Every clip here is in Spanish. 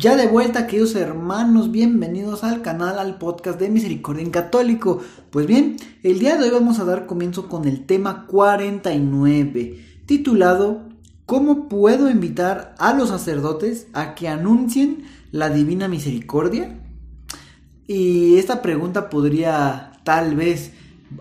Ya de vuelta, queridos hermanos, bienvenidos al canal, al podcast de Misericordia en Católico. Pues bien, el día de hoy vamos a dar comienzo con el tema 49, titulado ¿Cómo puedo invitar a los sacerdotes a que anuncien la divina misericordia? Y esta pregunta podría tal vez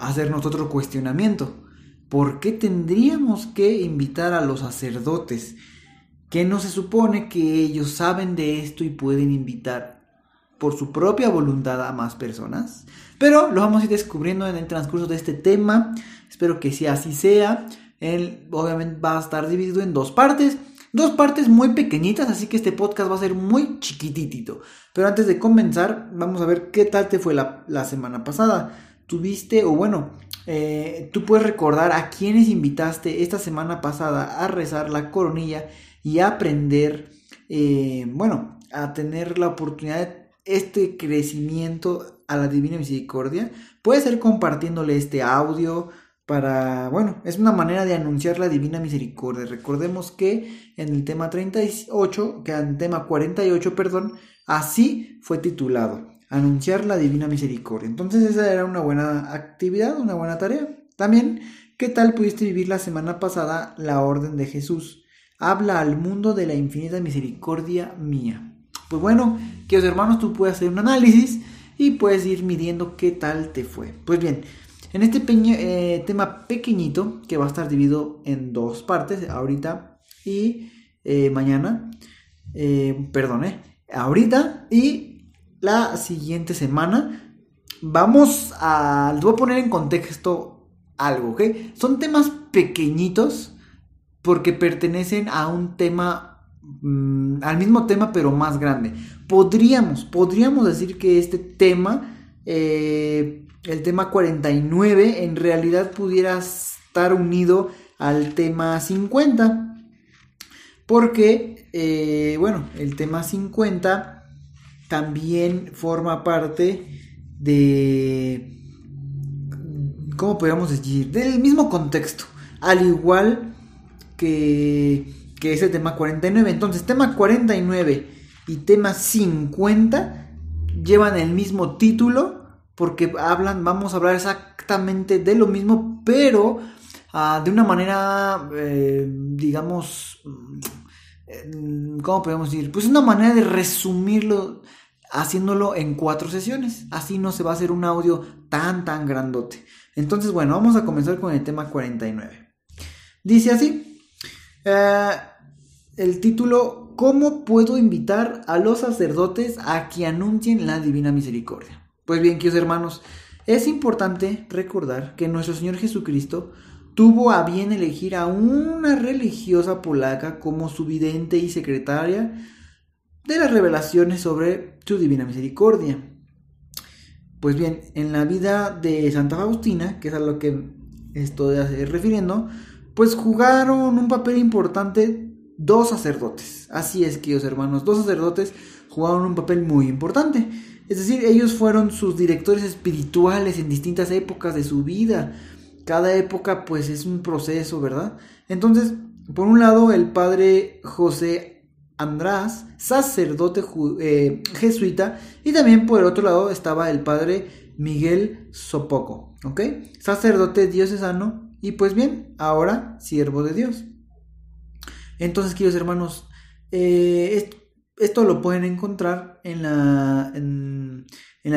hacernos otro cuestionamiento. ¿Por qué tendríamos que invitar a los sacerdotes? Que no se supone que ellos saben de esto y pueden invitar por su propia voluntad a más personas. Pero lo vamos a ir descubriendo en el transcurso de este tema. Espero que si así sea. Él obviamente va a estar dividido en dos partes. Dos partes muy pequeñitas, así que este podcast va a ser muy chiquitito. Pero antes de comenzar, vamos a ver qué tal te fue la, semana pasada. Tuviste, o bueno, eh, tú puedes recordar a quienes invitaste esta semana pasada a rezar la coronilla y aprender, eh, bueno, a tener la oportunidad de este crecimiento a la divina misericordia, puede ser compartiéndole este audio para, bueno, es una manera de anunciar la divina misericordia. Recordemos que en el tema 38, que en el tema 48, perdón, así fue titulado, anunciar la divina misericordia. Entonces esa era una buena actividad, una buena tarea. También, ¿qué tal pudiste vivir la semana pasada la orden de Jesús? Habla al mundo de la infinita misericordia mía. Pues bueno, queridos hermanos, tú puedes hacer un análisis y puedes ir midiendo qué tal te fue. Pues bien, en este eh, tema pequeñito, que va a estar dividido en dos partes, ahorita y eh, mañana, eh, perdón, ahorita y la siguiente semana, vamos a, les voy a poner en contexto algo, ¿ok? Son temas pequeñitos porque pertenecen a un tema, mm, al mismo tema pero más grande. Podríamos, podríamos decir que este tema, eh, el tema 49, en realidad pudiera estar unido al tema 50. Porque, eh, bueno, el tema 50 también forma parte de, ¿cómo podríamos decir? Del mismo contexto. Al igual que, que es el tema 49. Entonces, tema 49 y tema 50 llevan el mismo título porque hablan, vamos a hablar exactamente de lo mismo, pero ah, de una manera, eh, digamos, mm, ¿cómo podemos decir? Pues una manera de resumirlo haciéndolo en cuatro sesiones. Así no se va a hacer un audio tan, tan grandote. Entonces, bueno, vamos a comenzar con el tema 49. Dice así. Eh, el título, ¿cómo puedo invitar a los sacerdotes a que anuncien la divina misericordia? Pues bien, queridos hermanos, es importante recordar que nuestro Señor Jesucristo tuvo a bien elegir a una religiosa polaca como su vidente y secretaria de las revelaciones sobre su divina misericordia. Pues bien, en la vida de Santa Faustina, que es a lo que estoy refiriendo, pues jugaron un papel importante dos sacerdotes. Así es, queridos hermanos, dos sacerdotes jugaron un papel muy importante. Es decir, ellos fueron sus directores espirituales en distintas épocas de su vida. Cada época pues es un proceso, ¿verdad? Entonces, por un lado, el padre José András, sacerdote eh, jesuita, y también por el otro lado estaba el padre Miguel Sopoco, ¿ok? Sacerdote diocesano y pues bien, ahora siervo de Dios. Entonces, queridos hermanos, eh, esto, lo pueden encontrar en la,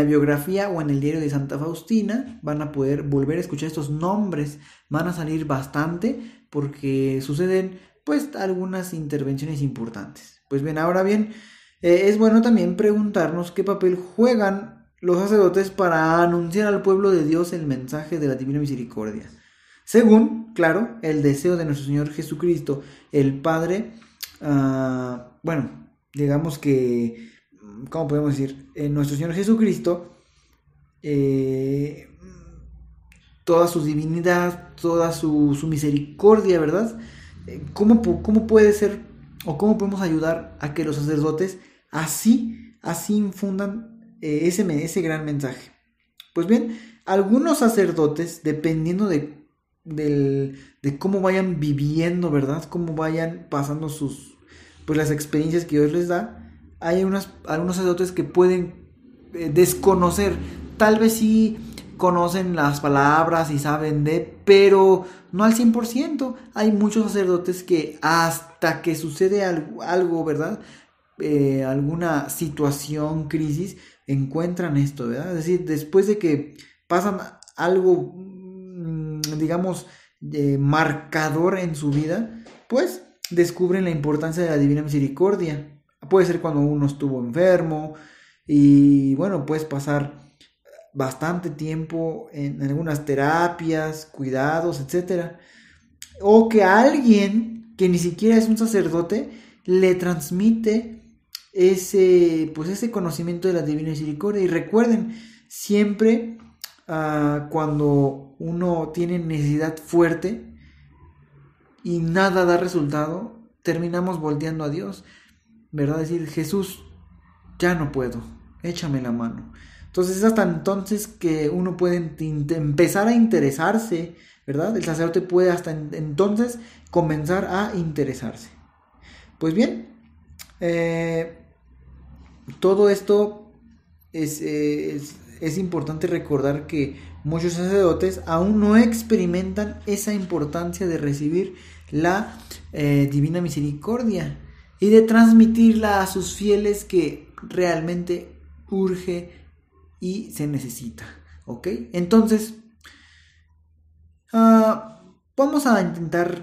biografía o en el diario de Santa Faustina. Van a poder volver a escuchar estos nombres. Van a salir bastante porque suceden pues algunas intervenciones importantes. Pues bien, ahora bien, eh, es bueno también preguntarnos qué papel juegan los sacerdotes para anunciar al pueblo de Dios el mensaje de la divina misericordia según, claro, el deseo de nuestro Señor Jesucristo, el Padre, ah, bueno, digamos que, ¿cómo podemos decir? En nuestro Señor Jesucristo, eh, toda su divinidad, toda su, misericordia, ¿verdad? Eh, ¿Cómo, ¿Cómo puede ser o cómo podemos ayudar a que los sacerdotes así, así infundan eh, ese, ese gran mensaje? Pues bien, algunos sacerdotes, dependiendo de, de cómo vayan viviendo, ¿verdad? Cómo vayan pasando sus, pues las experiencias que Dios les da, hay unas, algunos sacerdotes que pueden eh, desconocer, tal vez sí conocen las palabras y saben de, pero no al 100%. Hay muchos sacerdotes que hasta que sucede algo, algo ¿verdad? Eh, alguna situación, crisis, encuentran esto, ¿verdad? Es decir, después de que pasan algo, digamos, marcador en su vida, pues descubren la importancia de la divina misericordia. Puede ser cuando uno estuvo enfermo y bueno, puedes pasar bastante tiempo en, algunas terapias, cuidados, etc. O que alguien que ni siquiera es un sacerdote le transmite ese, pues ese conocimiento de la divina misericordia. Y recuerden, siempre ah, cuando uno tiene necesidad fuerte y nada da resultado, terminamos volteando a Dios, ¿verdad? Decir, Jesús, ya no puedo, échame la mano. Entonces es hasta entonces que uno puede empezar a interesarse, ¿verdad? El sacerdote puede hasta entonces comenzar a interesarse. Pues bien, eh, todo esto es, es, importante recordar que muchos sacerdotes aún no experimentan esa importancia de recibir la eh, divina misericordia y de transmitirla a sus fieles que realmente urge y se necesita. ¿Ok? Entonces, ah, vamos a intentar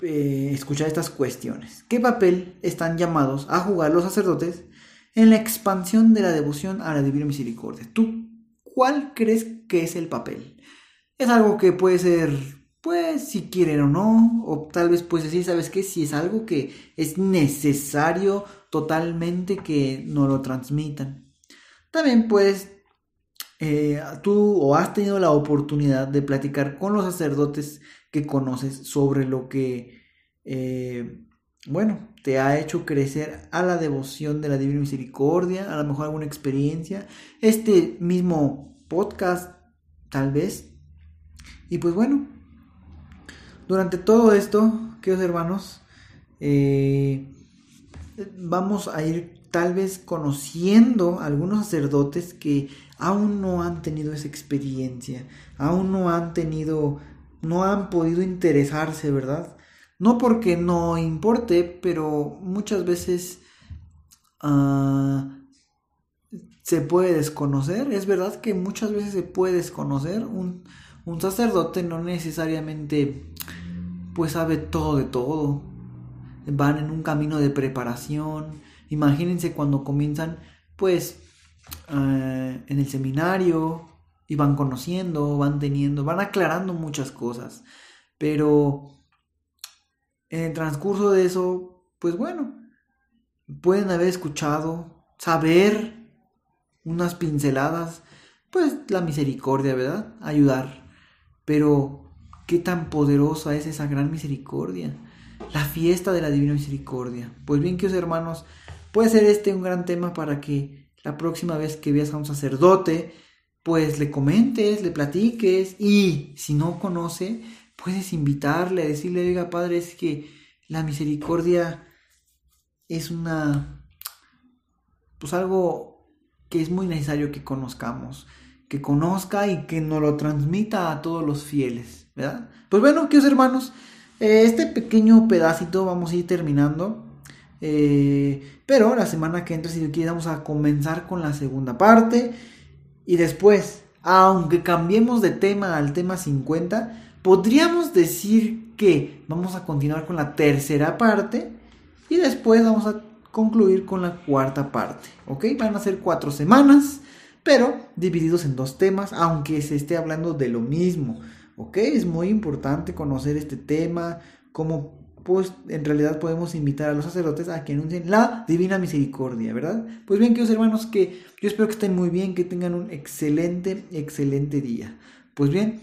eh, escuchar estas cuestiones. ¿Qué papel están llamados a jugar los sacerdotes en la expansión de la devoción a la Divina Misericordia? ¿Tú cuál crees que es el papel? Es algo que puede ser, pues, si quieren o no, o tal vez puedes decir, ¿sabes qué? Si es algo que es necesario totalmente que no lo transmitan. También puedes, eh, tú o has tenido la oportunidad de platicar con los sacerdotes que conoces sobre lo que, eh, bueno, te ha hecho crecer a la devoción de la Divina Misericordia, a lo mejor alguna experiencia, este mismo podcast, tal vez. Y pues bueno, durante todo esto, queridos hermanos, eh, vamos a ir tal vez conociendo algunos sacerdotes que aún no han tenido esa experiencia, aún no han tenido, no han podido interesarse, ¿verdad? No porque no importe, pero muchas veces ah, se puede desconocer. Es verdad que muchas veces se puede desconocer. Un, un sacerdote no necesariamente pues sabe todo de todo. Van en un camino de preparación, Imagínense cuando comienzan, pues, eh, en el seminario y van conociendo, van teniendo, van aclarando muchas cosas. Pero en el transcurso de eso, pues bueno, pueden haber escuchado, saber unas pinceladas, pues la misericordia, ¿verdad? Ayudar. Pero, ¿qué tan poderosa es esa gran misericordia? La fiesta de la Divina Misericordia. Pues bien, queridos hermanos, Puede ser este un gran tema para que la próxima vez que veas a un sacerdote, pues le comentes, le platiques y si no conoce, puedes invitarle, decirle, oiga padre, es que la misericordia es una, pues algo que es muy necesario que conozcamos, que conozca y que nos lo transmita a todos los fieles, ¿verdad? Pues bueno, queridos hermanos, eh, este pequeño pedacito vamos a ir terminando. Eh, pero la semana que entra, si quieres, vamos a comenzar con la segunda parte. Y después, aunque cambiemos de tema al tema 50, podríamos decir que vamos a continuar con la tercera parte. Y después vamos a concluir con la cuarta parte. ¿Ok? Van a ser cuatro semanas, pero divididos en dos temas, aunque se esté hablando de lo mismo. ¿Ok? Es muy importante conocer este tema, cómo pues en realidad podemos invitar a los sacerdotes a que anuncien la divina misericordia, ¿verdad? Pues bien, queridos hermanos, que yo espero que estén muy bien, que tengan un excelente, excelente día. Pues bien,